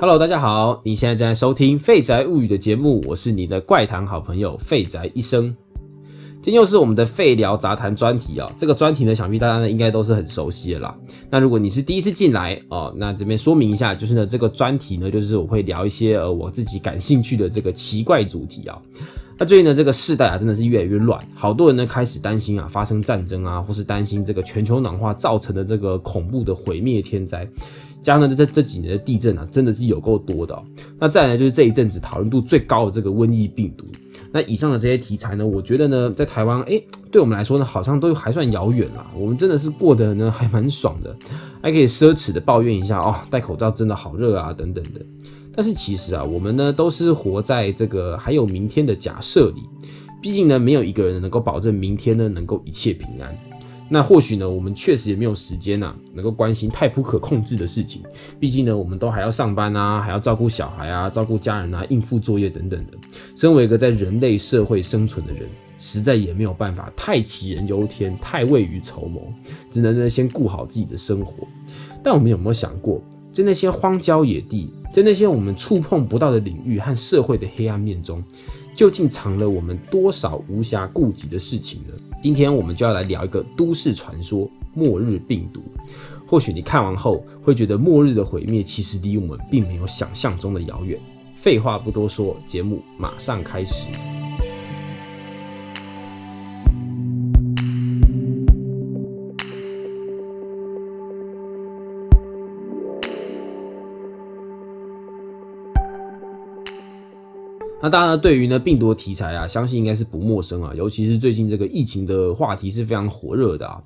Hello，大家好，你现在正在收听《废宅物语》的节目，我是你的怪谈好朋友废宅医生。今天又是我们的废聊杂谈专题啊，这个专题呢，想必大家呢应该都是很熟悉的啦。那如果你是第一次进来哦，那这边说明一下，就是呢这个专题呢，就是我会聊一些呃我自己感兴趣的这个奇怪主题啊。那最近呢这个世代啊真的是越来越乱，好多人呢开始担心啊发生战争啊，或是担心这个全球暖化造成的这个恐怖的毁灭天灾。加上呢，这这几年的地震啊，真的是有够多的。那再来就是这一阵子讨论度最高的这个瘟疫病毒。那以上的这些题材呢，我觉得呢，在台湾，哎，对我们来说呢，好像都还算遥远啦。我们真的是过得呢还蛮爽的，还可以奢侈的抱怨一下哦，戴口罩真的好热啊，等等的。但是其实啊，我们呢都是活在这个还有明天的假设里。毕竟呢，没有一个人能够保证明天呢能够一切平安。那或许呢，我们确实也没有时间呐，能够关心太不可控制的事情。毕竟呢，我们都还要上班啊，还要照顾小孩啊，照顾家人啊，应付作业等等的。身为一个在人类社会生存的人，实在也没有办法太杞人忧天，太未雨绸缪，只能呢先顾好自己的生活。但我们有没有想过，在那些荒郊野地，在那些我们触碰不到的领域和社会的黑暗面中，究竟藏了我们多少无暇顾及的事情呢？今天我们就要来聊一个都市传说——末日病毒。或许你看完后会觉得末日的毁灭其实离我们并没有想象中的遥远。废话不多说，节目马上开始。那当然对于呢病毒的题材啊，相信应该是不陌生啊，尤其是最近这个疫情的话题是非常火热的啊。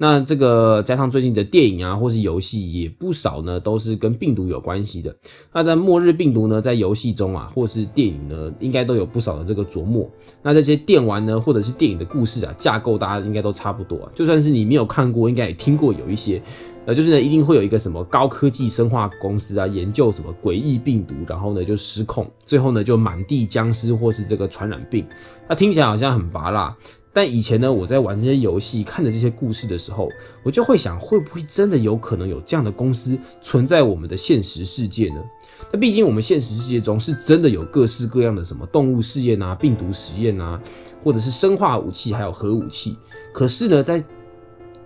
那这个加上最近的电影啊，或是游戏也不少呢，都是跟病毒有关系的。那在末日病毒呢，在游戏中啊，或是电影呢，应该都有不少的这个琢磨。那这些电玩呢，或者是电影的故事啊，架构大家应该都差不多啊。就算是你没有看过，应该也听过有一些。呃，就是呢，一定会有一个什么高科技生化公司啊，研究什么诡异病毒，然后呢就失控，最后呢就满地僵尸或是这个传染病。那听起来好像很拔辣，但以前呢我在玩这些游戏、看着这些故事的时候，我就会想，会不会真的有可能有这样的公司存在我们的现实世界呢？那毕竟我们现实世界中是真的有各式各样的什么动物试验啊、病毒实验啊，或者是生化武器，还有核武器。可是呢，在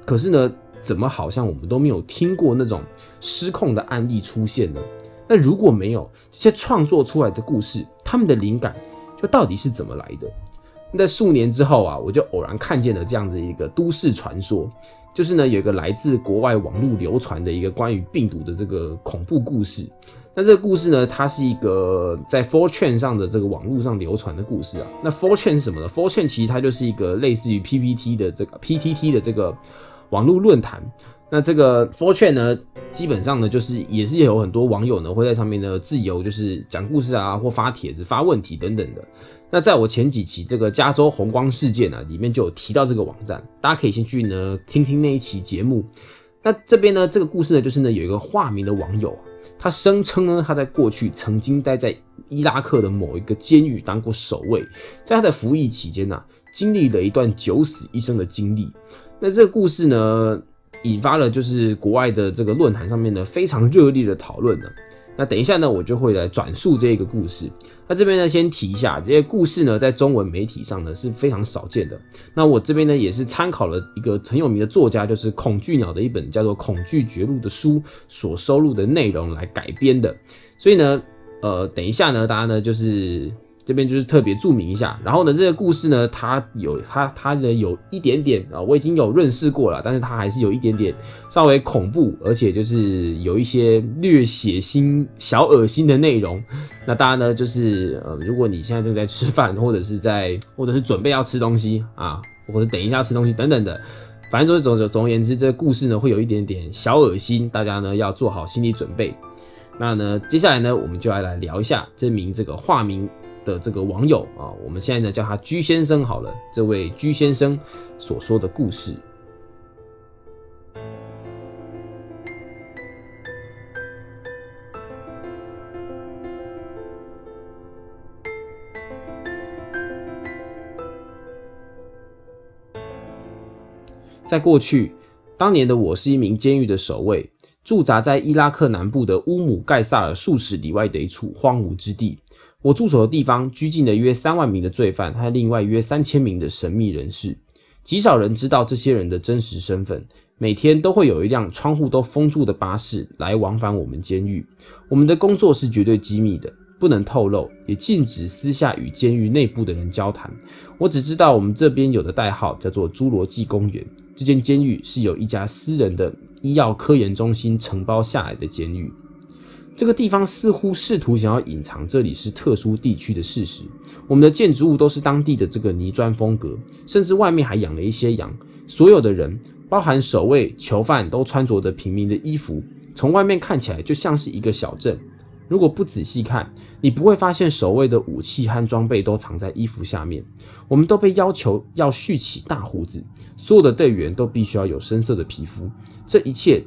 可是呢。怎么好像我们都没有听过那种失控的案例出现呢？那如果没有这些创作出来的故事，他们的灵感就到底是怎么来的？在数年之后啊，我就偶然看见了这样子一个都市传说，就是呢有一个来自国外网络流传的一个关于病毒的这个恐怖故事。那这个故事呢，它是一个在 f o r t u n 上的这个网络上流传的故事啊。那 f o r t u n e 是什么呢 f o r t u n 其实它就是一个类似于 PPT 的这个 PTT 的这个。网络论坛，那这个 f o r t u n e 呢，基本上呢，就是也是有很多网友呢会在上面呢自由就是讲故事啊，或发帖子、发问题等等的。那在我前几期这个加州红光事件呢，里面就有提到这个网站，大家可以先去呢听听那一期节目。那这边呢，这个故事呢，就是呢有一个化名的网友，他声称呢他在过去曾经待在伊拉克的某一个监狱当过守卫，在他的服役期间呢，经历了一段九死一生的经历。那这个故事呢，引发了就是国外的这个论坛上面呢非常热烈的讨论呢。那等一下呢，我就会来转述这个故事。那这边呢，先提一下，这些故事呢，在中文媒体上呢是非常少见的。那我这边呢，也是参考了一个很有名的作家，就是恐惧鸟的一本叫做《恐惧绝录》的书所收录的内容来改编的。所以呢，呃，等一下呢，大家呢就是。这边就是特别注明一下，然后呢，这个故事呢，它有它它的有一点点啊，我已经有认识过了，但是它还是有一点点稍微恐怖，而且就是有一些略血腥、小恶心的内容。那大家呢，就是呃，如果你现在正在吃饭，或者是在或者是准备要吃东西啊，或者等一下吃东西等等的，反正总总总而言之，这个故事呢会有一点点小恶心，大家呢要做好心理准备。那呢，接下来呢，我们就来来聊一下这名这个化名。的这个网友啊，我们现在呢叫他居先生好了。这位居先生所说的故事，在过去，当年的我是一名监狱的守卫，驻扎在伊拉克南部的乌姆盖萨尔数十里外的一处荒芜之地。我驻守的地方拘禁了约三万名的罪犯和另外约三千名的神秘人士，极少人知道这些人的真实身份。每天都会有一辆窗户都封住的巴士来往返我们监狱。我们的工作是绝对机密的，不能透露，也禁止私下与监狱内部的人交谈。我只知道我们这边有的代号叫做侏罗纪公园。这间监狱是由一家私人的医药科研中心承包下来的监狱。这个地方似乎试图想要隐藏这里是特殊地区的事实。我们的建筑物都是当地的这个泥砖风格，甚至外面还养了一些羊。所有的人，包含守卫、囚犯，都穿着的平民的衣服，从外面看起来就像是一个小镇。如果不仔细看，你不会发现守卫的武器和装备都藏在衣服下面。我们都被要求要蓄起大胡子，所有的队员都必须要有深色的皮肤。这一切。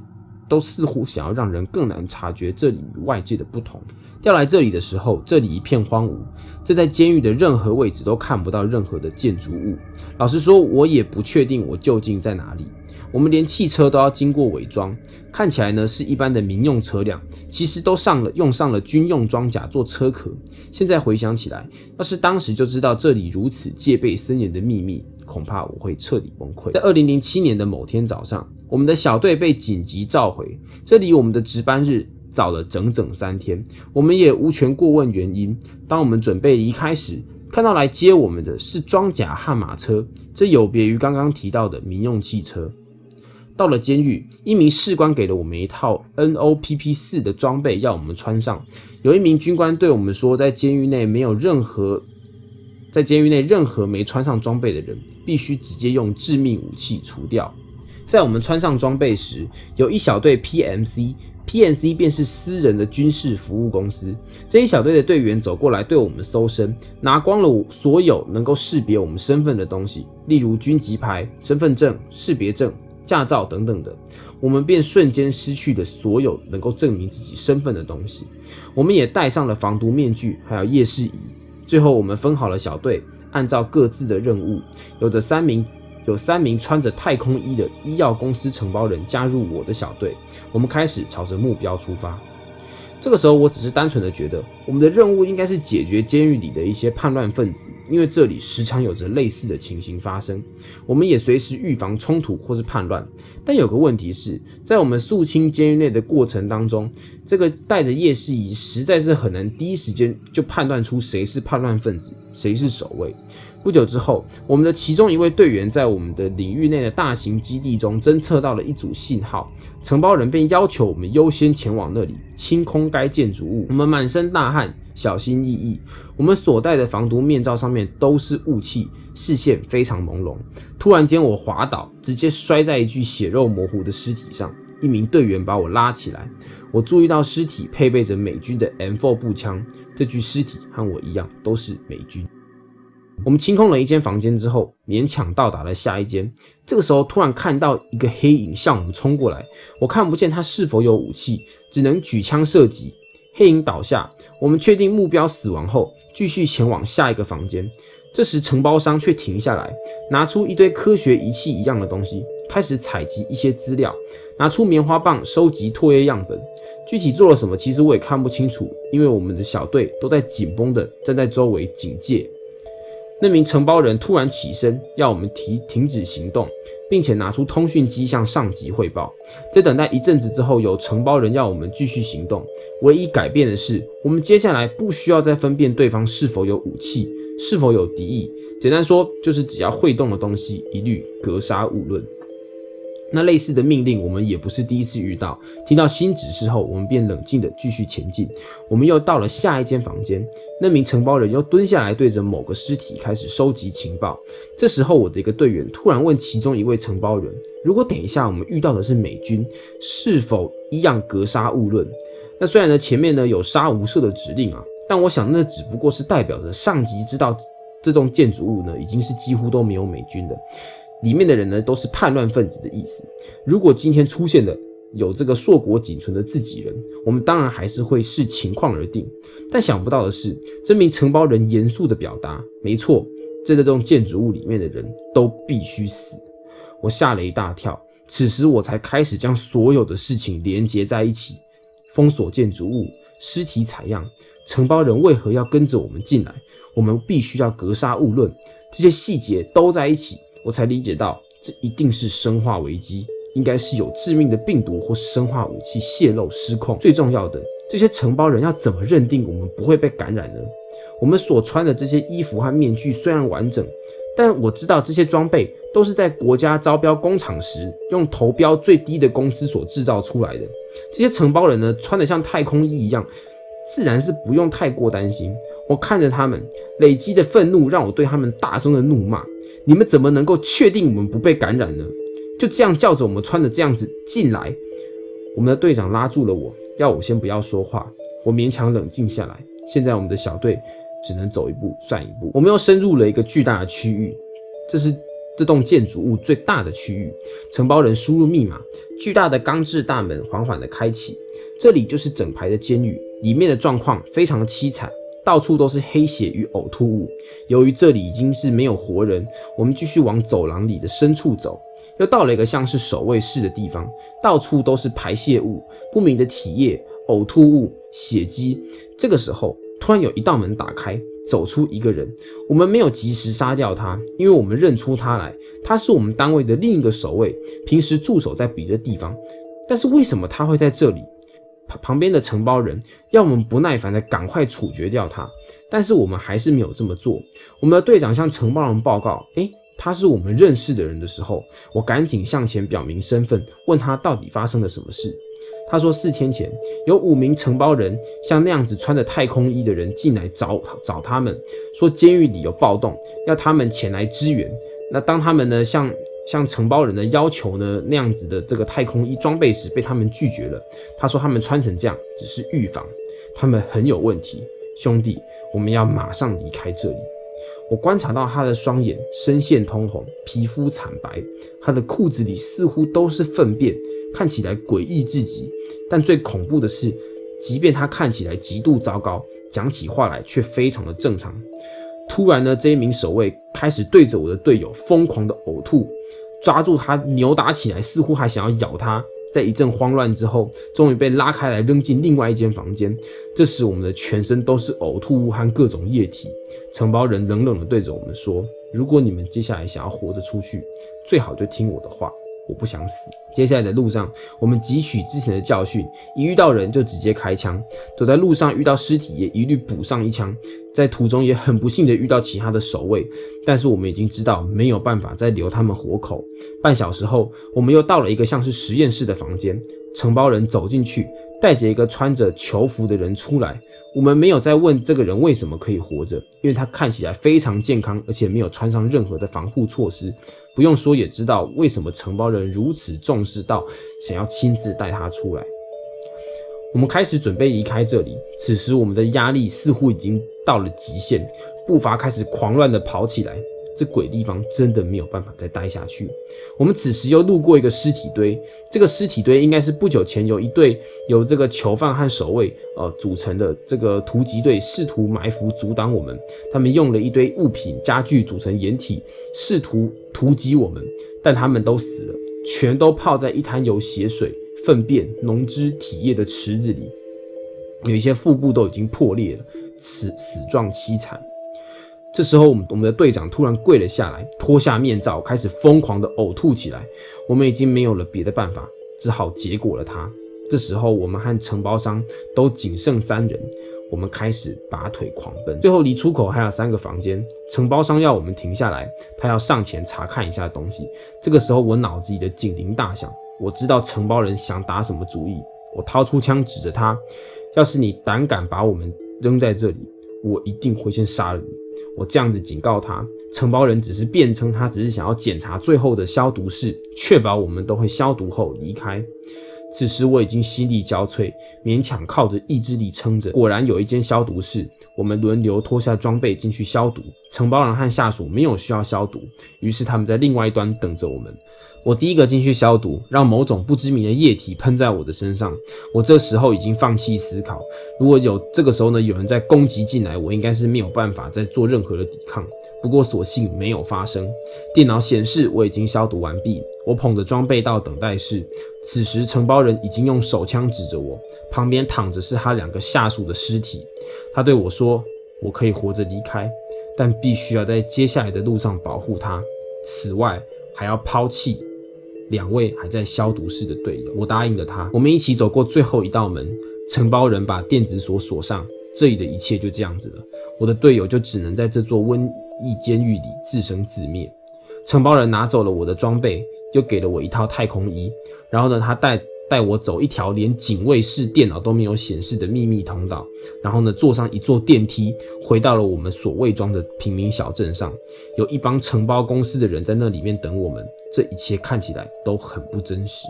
都似乎想要让人更难察觉这里与外界的不同。调来这里的时候，这里一片荒芜，这在监狱的任何位置都看不到任何的建筑物。老实说，我也不确定我究竟在哪里。我们连汽车都要经过伪装，看起来呢是一般的民用车辆，其实都上了用上了军用装甲做车壳。现在回想起来，要是当时就知道这里如此戒备森严的秘密。恐怕我会彻底崩溃。在二零零七年的某天早上，我们的小队被紧急召回，这离我们的值班日早了整整三天。我们也无权过问原因。当我们准备离开时，看到来接我们的是装甲悍马车，这有别于刚刚提到的民用汽车。到了监狱，一名士官给了我们一套 NOPP 四的装备，要我们穿上。有一名军官对我们说，在监狱内没有任何。在监狱内，任何没穿上装备的人必须直接用致命武器除掉。在我们穿上装备时，有一小队 PMC，PMC 便是私人的军事服务公司。这一小队的队员走过来对我们搜身，拿光了所有能够识别我们身份的东西，例如军籍牌、身份证、识别证、驾照等等的。我们便瞬间失去了所有能够证明自己身份的东西。我们也戴上了防毒面具，还有夜视仪。最后，我们分好了小队，按照各自的任务，有的三名有三名穿着太空衣的医药公司承包人加入我的小队，我们开始朝着目标出发。这个时候，我只是单纯的觉得，我们的任务应该是解决监狱里的一些叛乱分子，因为这里时常有着类似的情形发生。我们也随时预防冲突或是叛乱。但有个问题是在我们肃清监狱内的过程当中，这个带着夜视仪实在是很难第一时间就判断出谁是叛乱分子，谁是守卫。不久之后，我们的其中一位队员在我们的领域内的大型基地中侦测到了一组信号，承包人便要求我们优先前往那里清空该建筑物。我们满身大汗，小心翼翼，我们所戴的防毒面罩上面都是雾气，视线非常朦胧。突然间，我滑倒，直接摔在一具血肉模糊的尸体上。一名队员把我拉起来，我注意到尸体配备着美军的 M4 步枪，这具尸体和我一样都是美军。我们清空了一间房间之后，勉强到达了下一间。这个时候，突然看到一个黑影向我们冲过来，我看不见他是否有武器，只能举枪射击。黑影倒下，我们确定目标死亡后，继续前往下一个房间。这时，承包商却停下来，拿出一堆科学仪器一样的东西，开始采集一些资料，拿出棉花棒收集唾液样本。具体做了什么，其实我也看不清楚，因为我们的小队都在紧绷的站在周围警戒。那名承包人突然起身，要我们提停止行动，并且拿出通讯机向上级汇报。在等待一阵子之后，有承包人要我们继续行动。唯一改变的是，我们接下来不需要再分辨对方是否有武器，是否有敌意。简单说，就是只要会动的东西，一律格杀勿论。那类似的命令，我们也不是第一次遇到。听到新指示后，我们便冷静地继续前进。我们又到了下一间房间，那名承包人又蹲下来，对着某个尸体开始收集情报。这时候，我的一个队员突然问其中一位承包人：“如果等一下我们遇到的是美军，是否一样格杀勿论？”那虽然呢前面呢有杀无赦的指令啊，但我想那只不过是代表着上级知道这栋建筑物呢已经是几乎都没有美军的。里面的人呢，都是叛乱分子的意思。如果今天出现的有这个硕果仅存的自己人，我们当然还是会视情况而定。但想不到的是，这名承包人严肃的表达：“没错，在这栋建筑物里面的人都必须死。”我吓了一大跳。此时我才开始将所有的事情连接在一起：封锁建筑物、尸体采样、承包人为何要跟着我们进来、我们必须要格杀勿论，这些细节都在一起，我才理解到这一定是生化危机，应该是有致命的病毒或是生化武器泄露失控。最重要的，这些承包人要怎么认定我们不会被感染呢？我们所穿的这些衣服和面具虽然完整。但我知道这些装备都是在国家招标工厂时用投标最低的公司所制造出来的。这些承包人呢，穿得像太空衣一样，自然是不用太过担心。我看着他们累积的愤怒，让我对他们大声的怒骂：你们怎么能够确定我们不被感染呢？就这样叫着我们穿着这样子进来。我们的队长拉住了我，要我先不要说话。我勉强冷静下来。现在我们的小队。只能走一步算一步。我们又深入了一个巨大的区域，这是这栋建筑物最大的区域。承包人输入密码，巨大的钢制大门缓缓地开启。这里就是整排的监狱，里面的状况非常凄惨，到处都是黑血与呕吐物。由于这里已经是没有活人，我们继续往走廊里的深处走，又到了一个像是守卫室的地方，到处都是排泄物、不明的体液、呕吐物、血迹。这个时候。突然有一道门打开，走出一个人。我们没有及时杀掉他，因为我们认出他来，他是我们单位的另一个守卫，平时驻守在别的地方。但是为什么他会在这里？旁旁边的承包人要我们不耐烦的赶快处决掉他，但是我们还是没有这么做。我们的队长向承包人报告：“诶，他是我们认识的人的时候，我赶紧向前表明身份，问他到底发生了什么事。”他说，四天前有五名承包人像那样子穿着太空衣的人进来找找他们，说监狱里有暴动，要他们前来支援。那当他们呢向像承包人的要求呢那样子的这个太空衣装备时，被他们拒绝了。他说他们穿成这样只是预防，他们很有问题，兄弟，我们要马上离开这里。我观察到他的双眼深陷通红，皮肤惨白，他的裤子里似乎都是粪便，看起来诡异至极。但最恐怖的是，即便他看起来极度糟糕，讲起话来却非常的正常。突然呢，这一名守卫开始对着我的队友疯狂的呕吐，抓住他扭打起来，似乎还想要咬他。在一阵慌乱之后，终于被拉开来扔进另外一间房间。这时，我们的全身都是呕吐物和各种液体。承包人冷冷的对着我们说：“如果你们接下来想要活着出去，最好就听我的话。”我不想死。接下来的路上，我们汲取之前的教训，一遇到人就直接开枪。走在路上遇到尸体也一律补上一枪。在途中也很不幸的遇到其他的守卫，但是我们已经知道没有办法再留他们活口。半小时后，我们又到了一个像是实验室的房间。承包人走进去，带着一个穿着囚服的人出来。我们没有再问这个人为什么可以活着，因为他看起来非常健康，而且没有穿上任何的防护措施。不用说也知道为什么承包人如此重视到想要亲自带他出来。我们开始准备离开这里，此时我们的压力似乎已经到了极限，步伐开始狂乱地跑起来。这鬼地方真的没有办法再待下去。我们此时又路过一个尸体堆，这个尸体堆应该是不久前有一队由这个囚犯和守卫呃组成的这个突击队试图埋伏阻挡我们。他们用了一堆物品家具组成掩体，试图突击我们，但他们都死了，全都泡在一滩有血水、粪便、脓汁、体液的池子里，有一些腹部都已经破裂了，死死状凄惨。这时候，我们我们的队长突然跪了下来，脱下面罩，开始疯狂的呕吐起来。我们已经没有了别的办法，只好结果了他。这时候，我们和承包商都仅剩三人，我们开始拔腿狂奔。最后，离出口还有三个房间，承包商要我们停下来，他要上前查看一下东西。这个时候，我脑子里的警铃大响，我知道承包人想打什么主意。我掏出枪指着他：要是你胆敢把我们扔在这里，我一定会先杀了你。我这样子警告他，承包人只是辩称他只是想要检查最后的消毒室，确保我们都会消毒后离开。此时我已经心力交瘁，勉强靠着意志力撑着。果然有一间消毒室，我们轮流脱下装备进去消毒。承包人和下属没有需要消毒，于是他们在另外一端等着我们。我第一个进去消毒，让某种不知名的液体喷在我的身上。我这时候已经放弃思考，如果有这个时候呢，有人在攻击进来，我应该是没有办法再做任何的抵抗。不过所幸没有发生。电脑显示我已经消毒完毕，我捧着装备到等待室。此时承包人已经用手枪指着我，旁边躺着是他两个下属的尸体。他对我说：“我可以活着离开，但必须要在接下来的路上保护他。此外，还要抛弃。”两位还在消毒室的队友，我答应了他。我们一起走过最后一道门，承包人把电子锁锁上，这里的一切就这样子了。我的队友就只能在这座瘟疫监狱里自生自灭。承包人拿走了我的装备，又给了我一套太空衣。然后呢，他带。带我走一条连警卫室电脑都没有显示的秘密通道，然后呢，坐上一座电梯，回到了我们所伪装的平民小镇上。有一帮承包公司的人在那里面等我们，这一切看起来都很不真实。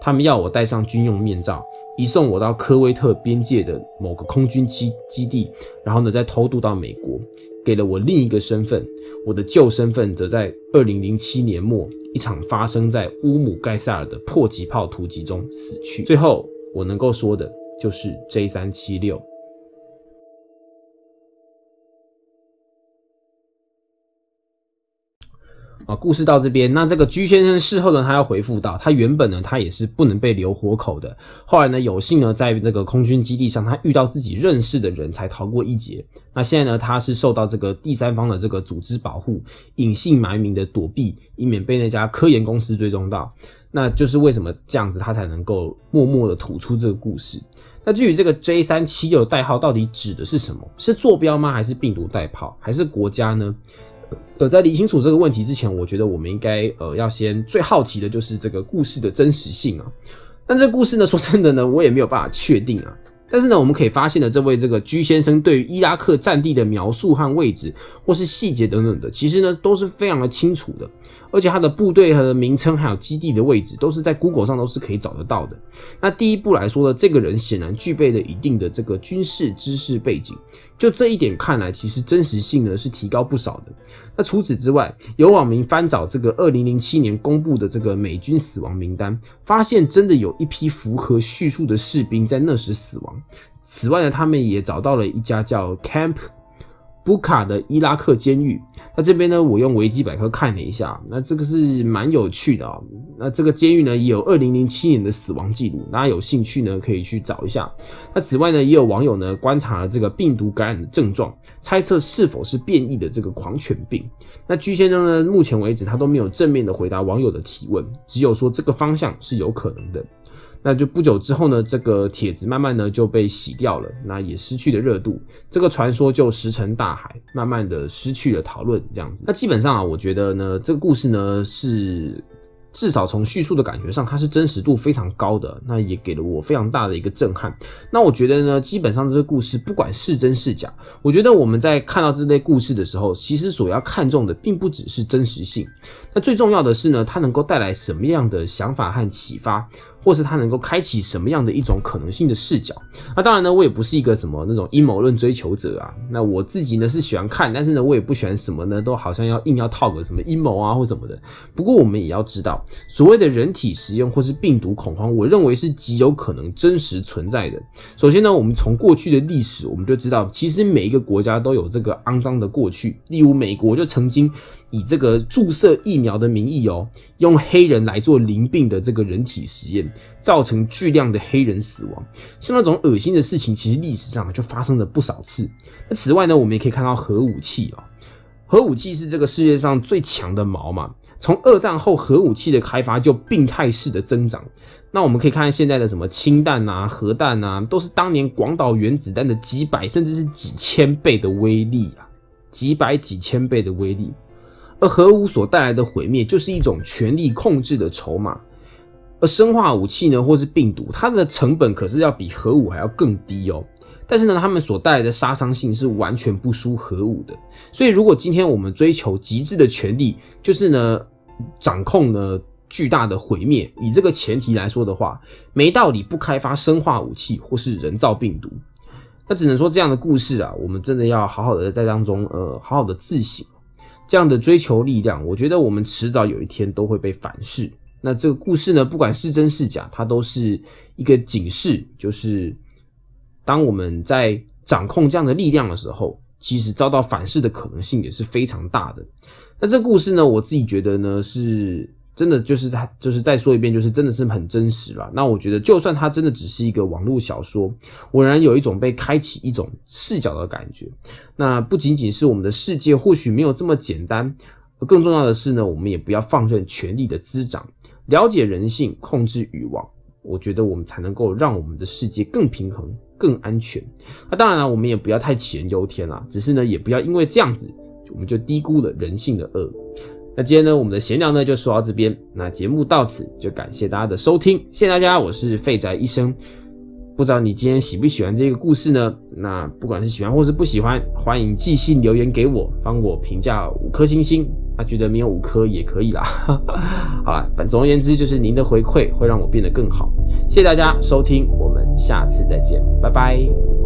他们要我戴上军用面罩，移送我到科威特边界的某个空军基基地，然后呢，再偷渡到美国。给了我另一个身份，我的旧身份则在二零零七年末一场发生在乌姆盖塞尔的迫击炮突击中死去。最后，我能够说的就是 J 三七六。啊，故事到这边，那这个居先生事后呢，他要回复到，他原本呢，他也是不能被留活口的。后来呢，有幸呢，在这个空军基地上，他遇到自己认识的人才逃过一劫。那现在呢，他是受到这个第三方的这个组织保护，隐姓埋名的躲避，以免被那家科研公司追踪到。那就是为什么这样子，他才能够默默的吐出这个故事。那至于这个 J 三七六代号到底指的是什么？是坐标吗？还是病毒代号？还是国家呢？呃，在理清楚这个问题之前，我觉得我们应该呃要先最好奇的就是这个故事的真实性啊。但这故事呢，说真的呢，我也没有办法确定啊。但是呢，我们可以发现呢，这位这个居先生对于伊拉克战地的描述和位置，或是细节等等的，其实呢都是非常的清楚的。而且他的部队和名称还有基地的位置，都是在 Google 上都是可以找得到的。那第一步来说呢，这个人显然具备了一定的这个军事知识背景。就这一点看来，其实真实性呢是提高不少的。那除此之外，有网民翻找这个二零零七年公布的这个美军死亡名单，发现真的有一批符合叙述的士兵在那时死亡。此外呢，他们也找到了一家叫 Camp。Buka 的伊拉克监狱，那这边呢，我用维基百科看了一下，那这个是蛮有趣的啊。那这个监狱呢，也有二零零七年的死亡记录，大家有兴趣呢，可以去找一下。那此外呢，也有网友呢观察了这个病毒感染的症状，猜测是否是变异的这个狂犬病。那居先生呢，目前为止他都没有正面的回答网友的提问，只有说这个方向是有可能的。那就不久之后呢，这个帖子慢慢的就被洗掉了，那也失去了热度，这个传说就石沉大海，慢慢的失去了讨论这样子。那基本上啊，我觉得呢，这个故事呢是。至少从叙述的感觉上，它是真实度非常高的，那也给了我非常大的一个震撼。那我觉得呢，基本上这个故事不管是真是假，我觉得我们在看到这类故事的时候，其实所要看重的并不只是真实性，那最重要的是呢，它能够带来什么样的想法和启发，或是它能够开启什么样的一种可能性的视角。那当然呢，我也不是一个什么那种阴谋论追求者啊。那我自己呢是喜欢看，但是呢，我也不喜欢什么呢，都好像要硬要套个什么阴谋啊或什么的。不过我们也要知道。所谓的人体实验或是病毒恐慌，我认为是极有可能真实存在的。首先呢，我们从过去的历史，我们就知道，其实每一个国家都有这个肮脏的过去。例如，美国就曾经以这个注射疫苗的名义哦，用黑人来做淋病的这个人体实验，造成巨量的黑人死亡。像那种恶心的事情，其实历史上就发生了不少次。那此外呢，我们也可以看到核武器啊，核武器是这个世界上最强的矛嘛。从二战后，核武器的开发就病态式的增长。那我们可以看现在的什么氢弹啊、核弹啊，都是当年广岛原子弹的几百甚至是几千倍的威力啊，几百几千倍的威力。而核武所带来的毁灭，就是一种权力控制的筹码。而生化武器呢，或是病毒，它的成本可是要比核武还要更低哦。但是呢，他们所带来的杀伤性是完全不输核武的。所以，如果今天我们追求极致的权力，就是呢。掌控了巨大的毁灭，以这个前提来说的话，没道理不开发生化武器或是人造病毒。那只能说这样的故事啊，我们真的要好好的在当中，呃，好好的自省。这样的追求力量，我觉得我们迟早有一天都会被反噬。那这个故事呢，不管是真是假，它都是一个警示，就是当我们在掌控这样的力量的时候，其实遭到反噬的可能性也是非常大的。那这故事呢，我自己觉得呢是。真的就是他，就是再说一遍，就是真的是很真实了。那我觉得，就算它真的只是一个网络小说，我仍然有一种被开启一种视角的感觉。那不仅仅是我们的世界或许没有这么简单，更重要的是呢，我们也不要放任权力的滋长，了解人性，控制欲望。我觉得我们才能够让我们的世界更平衡、更安全。那当然了，我们也不要太杞人忧天啦，只是呢，也不要因为这样子，我们就低估了人性的恶。那今天呢，我们的闲聊呢就说到这边。那节目到此就感谢大家的收听，谢谢大家，我是废宅医生。不知道你今天喜不喜欢这个故事呢？那不管是喜欢或是不喜欢，欢迎寄信留言给我，帮我评价五颗星星。啊，觉得没有五颗也可以啦。好了，反总而言之，就是您的回馈会让我变得更好。谢谢大家收听，我们下次再见，拜拜。